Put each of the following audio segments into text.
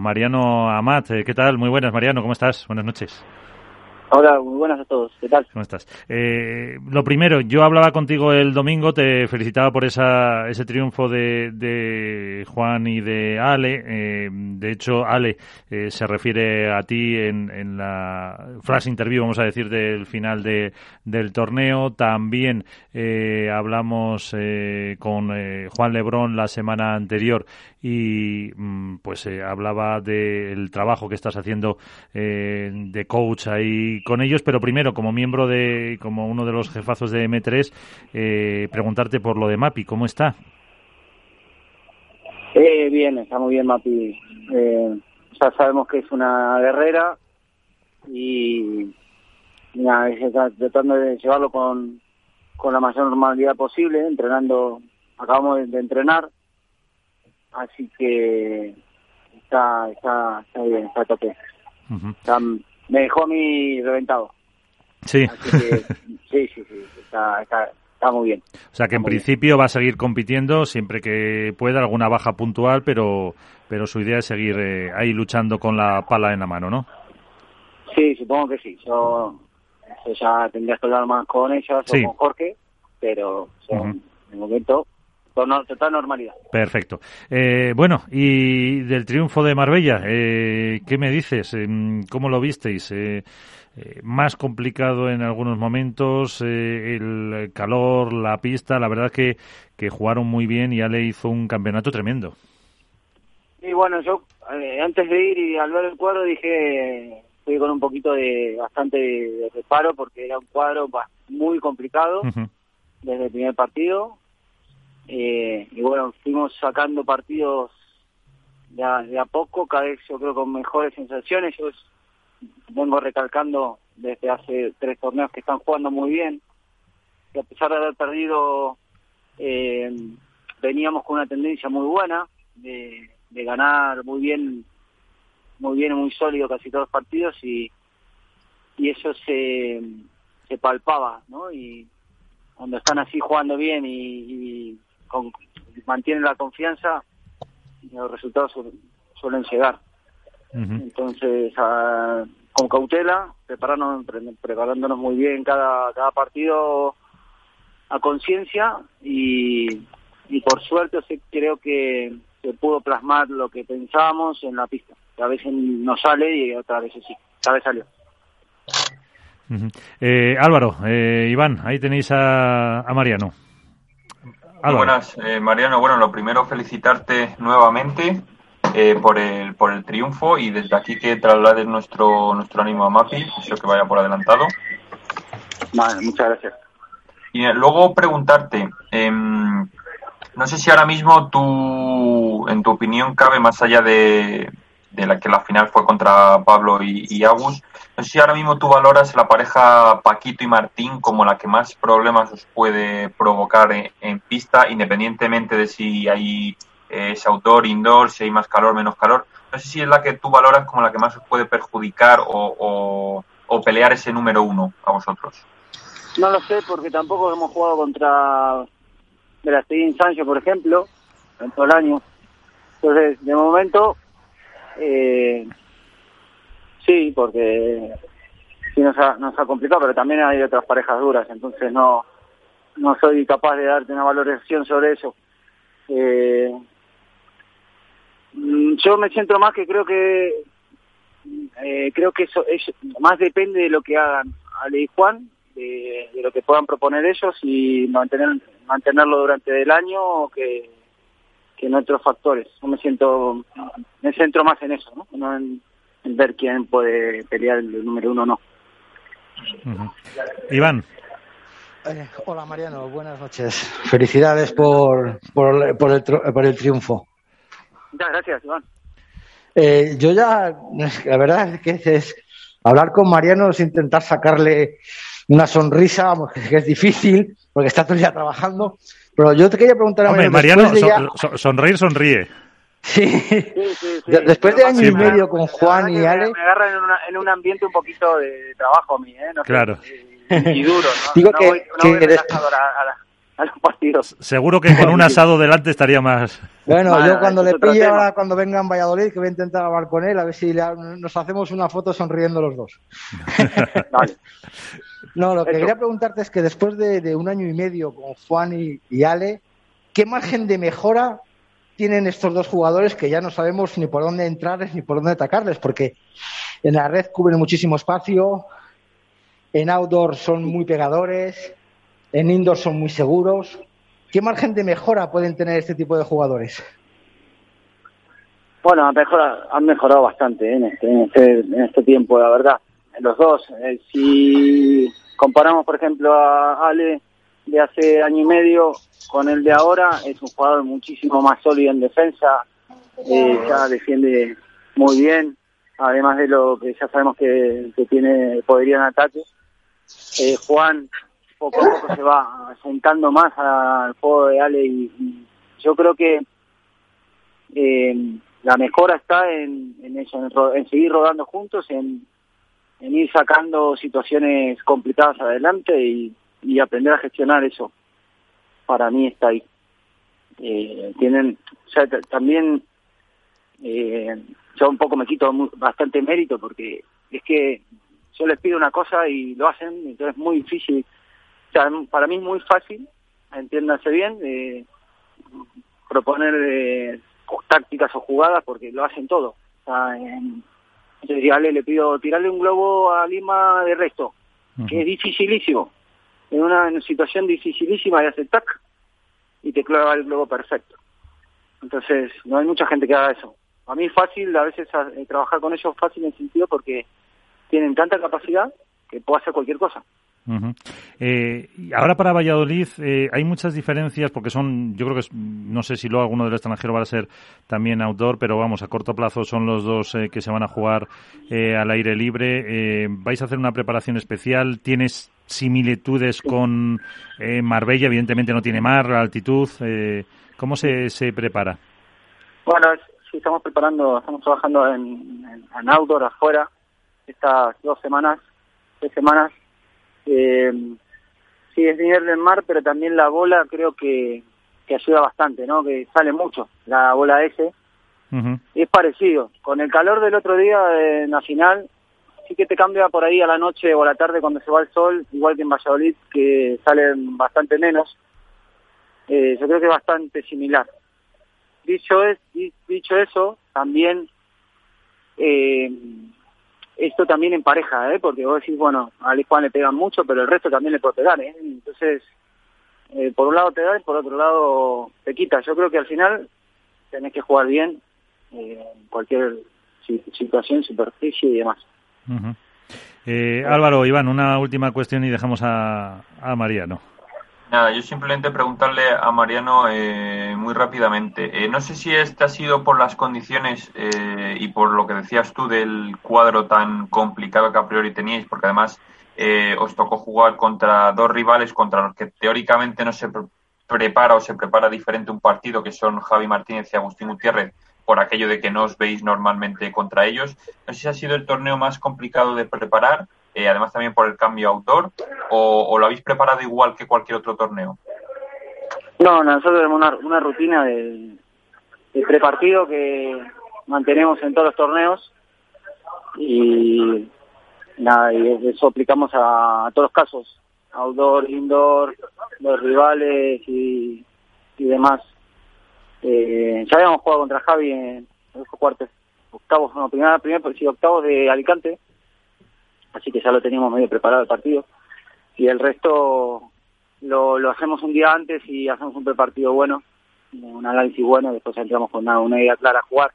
Mariano Amat, eh, ¿qué tal? Muy buenas, Mariano, ¿cómo estás? Buenas noches. Hola, muy buenas a todos. ¿Qué tal? ¿Cómo estás? Eh, lo primero, yo hablaba contigo el domingo, te felicitaba por esa, ese triunfo de, de Juan y de Ale. Eh, de hecho, Ale eh, se refiere a ti en, en la flash interview, vamos a decir, del final de, del torneo. También eh, hablamos eh, con eh, Juan Lebrón la semana anterior y mm, pues eh, hablaba del trabajo que estás haciendo eh, de coach ahí con ellos, pero primero, como miembro de, como uno de los jefazos de M3, eh, preguntarte por lo de Mapi, ¿cómo está? Eh, bien, está muy bien Mapi. Eh, ya sabemos que es una guerrera y, nada, está tratando de llevarlo con, con la mayor normalidad posible, entrenando, acabamos de, de entrenar, así que está, está, está bien, está tope. Uh -huh. Está, me dejó mí reventado. Sí. Así que, sí, sí, sí, está, está, está muy bien. O sea que en principio bien. va a seguir compitiendo siempre que pueda, alguna baja puntual, pero, pero su idea es seguir eh, ahí luchando con la pala en la mano, ¿no? Sí, supongo que sí. Yo, yo ya tendría que hablar más con ellas sí. o con Jorge, pero uh -huh. de momento total normalidad. Perfecto. Eh, bueno, y del triunfo de Marbella, eh, ¿qué me dices? ¿Cómo lo visteis? Eh, más complicado en algunos momentos, el calor, la pista, la verdad que, que jugaron muy bien y Ale hizo un campeonato tremendo. Y bueno, yo antes de ir y al ver el cuadro dije, fui con un poquito de bastante de reparo porque era un cuadro muy complicado uh -huh. desde el primer partido eh, y bueno, fuimos sacando partidos de a, de a, poco, cada vez yo creo con mejores sensaciones. Yo vengo recalcando desde hace tres torneos que están jugando muy bien. Y a pesar de haber perdido, eh, veníamos con una tendencia muy buena de, ganar muy bien, muy bien, muy sólido casi todos los partidos y, y eso se, se palpaba, ¿no? Y cuando están así jugando bien y con, mantienen la confianza, los resultados su, suelen llegar. Uh -huh. Entonces, a, con cautela, prepararnos, pre, preparándonos muy bien cada, cada partido a conciencia y, y por suerte sí, creo que se pudo plasmar lo que pensábamos en la pista. A veces no sale y otras veces sí. Esta vez salió. Uh -huh. eh, Álvaro, eh, Iván, ahí tenéis a, a Mariano. Muy buenas, eh, Mariano. Bueno, lo primero felicitarte nuevamente eh, por el por el triunfo y desde aquí que traslades nuestro nuestro ánimo a Mapi, eso que vaya por adelantado. Vale, muchas gracias. Y eh, luego preguntarte, eh, no sé si ahora mismo tú, en tu opinión, cabe más allá de, de la que la final fue contra Pablo y, Agus, no sé si ahora mismo tú valoras la pareja Paquito y Martín como la que más problemas os puede provocar en, pista, independientemente de si hay eh, es outdoor, indoor, si hay más calor, menos calor. No sé si es la que tú valoras como la que más os puede perjudicar o, pelear ese número uno a vosotros. No lo sé, porque tampoco hemos jugado contra Verastegui Sancho, por ejemplo, en todo el año. Entonces, de momento, eh, sí, porque sí nos ha, nos ha complicado, pero también hay otras parejas duras, entonces no, no soy capaz de darte una valoración sobre eso. Eh, yo me siento más que creo que eh, creo que eso, más depende de lo que hagan Ale y Juan de, lo que puedan proponer ellos y mantener mantenerlo durante el año que, que en otros factores. Yo me siento, me centro más en eso, ¿no? no en, en, ver quién puede pelear el número uno o no. Uh -huh. Iván. Eh, hola Mariano, buenas noches. Felicidades por, por, por, el, por el triunfo. Muchas gracias, Iván. Eh, yo ya, la verdad es que es, es hablar con Mariano es intentar sacarle una sonrisa, que es difícil, porque está todo el día trabajando. Pero yo te quería preguntar a Hombre, Mariano, de ya... son, sonreír, sonríe. Sí. Sí, sí, sí. Después de año y medio con Juan y Ale. Me agarra en, una, en, un ambiente un poquito de trabajo a mí, ¿eh? No claro. Sé, y, y, duro, ¿no? Digo no que, voy, no que voy después... a, a, la, a los partidos. Seguro que con un asado delante estaría más. Bueno, yo cuando le pille ahora, cuando venga en Valladolid, que voy a intentar hablar con él, a ver si nos hacemos una foto sonriendo los dos. vale. No, lo que quería preguntarte es que después de, un año y medio con Juan y, Ale, ¿qué margen de mejora tienen estos dos jugadores que ya no sabemos ni por dónde entrarles ni por dónde atacarles? Porque en la red cubren muchísimo espacio, en outdoor son muy pegadores, en indoor son muy seguros. ¿Qué margen de mejora pueden tener este tipo de jugadores? Bueno, han mejorado, han mejorado bastante ¿eh? en, este, en, este, en este tiempo, la verdad. Los dos. Eh, si comparamos, por ejemplo, a Ale de hace año y medio con el de ahora, es un jugador muchísimo más sólido en defensa, eh, ya defiende muy bien, además de lo que ya sabemos que, que tiene poderío en ataque. Eh, Juan poco a poco se va sentando más al juego de Ale y, yo creo que eh, la mejora está en, en eso, en, seguir rodando juntos, en, en, ir sacando situaciones complicadas adelante y, y, aprender a gestionar eso. Para mí está ahí. Eh, tienen, también eh, yo un poco me quito bastante mérito porque es que yo les pido una cosa y lo hacen, entonces es muy difícil. O sea, para mí es muy fácil, entiéndase bien, eh, proponer tácticas o jugadas porque lo hacen todo. O sea, entonces le pido tirarle un globo a Lima de resto, que es dificilísimo. En una, situación dificilísima y hace tac y te clava el globo perfecto. Entonces, no hay mucha gente que haga eso. A mí es fácil, a veces eh, trabajar con ellos fácil en sentido porque tienen tanta capacidad que puedo hacer cualquier cosa. Eh, ahora para Valladolid eh, hay muchas diferencias porque son, yo creo que no sé si luego alguno del extranjero va a ser también outdoor, pero vamos, a corto plazo son los dos eh, que se van a jugar al aire libre. ¿Vais a hacer una preparación especial? ¿Tienes similitudes con Marbella? Evidentemente no tiene mar, la altitud. ¿Cómo se, se prepara? Bueno, sí, estamos preparando, estamos trabajando en, en outdoor afuera estas dos semanas, tres semanas. Eh, sí, es dinero del mar, pero también la bola creo que, que ayuda bastante, ¿no? Que sale mucho la bola S. Es parecido. Con el calor del otro día en la final, sí que te cambia por ahí a la noche o a la tarde cuando se va el sol, igual que en Valladolid, que salen bastante menos. Eh, yo creo que es bastante similar. Dicho, es, dicho eso, también eh, esto también en pareja, ¿eh? porque vos decís, bueno, a Juan le pegan mucho, pero el resto también le puede pegar. ¿eh? Entonces, eh, por un lado te da y por otro lado te quita. Yo creo que al final tenés que jugar bien eh, cualquier situación, superficie y demás. eh, Álvaro, Iván, una última cuestión y dejamos a, a Mariano. Nada, yo simplemente preguntarle a Mariano eh, muy rápidamente. Eh, no sé si este ha sido por las condiciones eh, y por lo que decías tú del cuadro tan complicado que a priori teníais, porque además os tocó jugar contra dos rivales contra los que teóricamente no se prepara o se prepara diferente un partido, que son Javi Martínez y Agustín Gutiérrez, por aquello de que no os veis normalmente contra ellos. No sé si ha sido el torneo más complicado de preparar eh, además también por el cambio autor, o, lo habéis preparado igual que cualquier otro torneo? No, nosotros tenemos una, una rutina de, de prepartido que mantenemos en todos los torneos y nada, y eso aplicamos a, todos los casos, outdoor, indoor, los rivales y, y demás. Eh, ya habíamos jugado contra Javi en los cuartos, octavos, no, primera, primera, sí, octavos de Alicante así que ya lo teníamos medio preparado el partido. Y el resto lo, lo hacemos un día antes y hacemos un prepartido bueno, un análisis bueno, después entramos con una, una idea clara a jugar.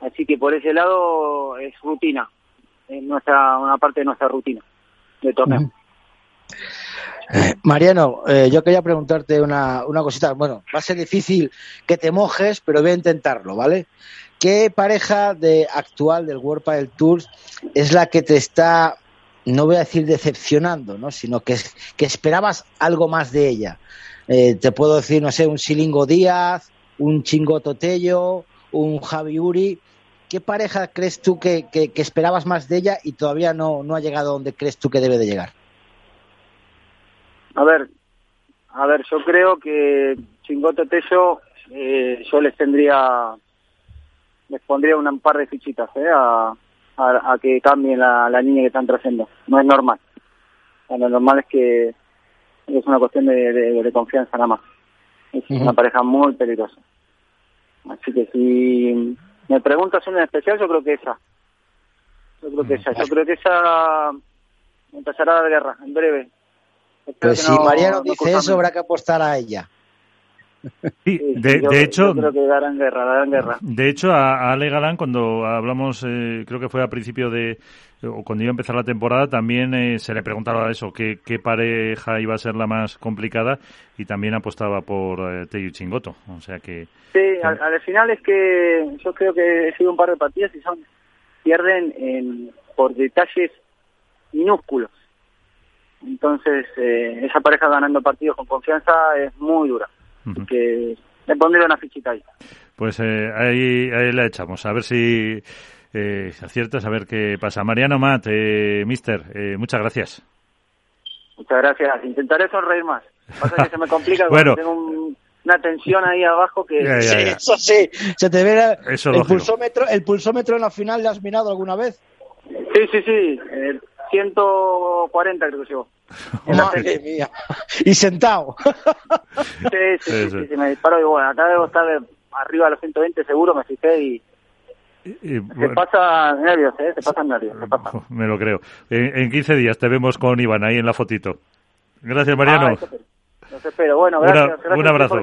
Así que por ese lado es rutina, es nuestra, una parte de nuestra rutina de torneo. Eh, Mariano, eh, yo quería preguntarte una, una cosita. Bueno, va a ser difícil que te mojes, pero voy a intentarlo, ¿vale? ¿Qué pareja de actual del World del Tour es la que te está, no voy a decir decepcionando, ¿no? sino que, que esperabas algo más de ella? Eh, te puedo decir, no sé, un Silingo Díaz, un Chingo Totello, un Javi Uri. ¿Qué pareja crees tú que, que, esperabas más de ella y todavía no, no ha llegado donde crees tú que debe de llegar? A ver, a ver, yo creo que Chingoto Tello, eh, yo les tendría, les pondría un par de fichitas, ¿eh? A, a, que cambien la, la línea que están trayendo. No es normal. lo normal es que es una cuestión de, de, confianza nada más. Es una pareja muy peligrosa. Así que si me preguntas una en especial, yo creo que esa. Yo creo que esa. Yo creo que esa empezará la guerra en breve. pues si Mariano dice eso, habrá que apostar a ella. Sí, de, hecho, creo que darán guerra, darán guerra. De hecho, a, Ale Galán, cuando hablamos, eh, creo que fue a principio de, o cuando iba a empezar la temporada, también eh, se le preguntaba eso, qué, qué pareja iba a ser la más complicada, y también apostaba por eh, Teyu Chingoto. O sea que. Sí, Al, final es que yo creo que he sido un par de partidas y son pierden en, por detalles minúsculos. Entonces, esa pareja ganando partidos con confianza es muy dura que le pondría una fichita ahí. Pues eh, ahí, ahí la echamos, a ver si eh, aciertas, a ver qué pasa. Mariano Matt, eh, mister, eh, muchas gracias. Muchas gracias. Intentaré sonreír más. Pasa que se me complica bueno. tengo una tensión ahí abajo que... Sí, eso sí, se te ve el, pulsómetro, el pulsómetro en la final, ¿le has mirado alguna vez? Sí, sí, sí. 140 creo que llegó. Madre mía. Y sentado. Sí, sí, sí, me disparo y bueno, acá debo estar arriba de los 120 seguro, me fijé y... se pasa nervios, ¿eh? Se pasan nervios, Me lo creo. En, 15 días te vemos con Iván ahí en la fotito. Gracias, Mariano. Ah, espero. Bueno, gracias. un abrazo.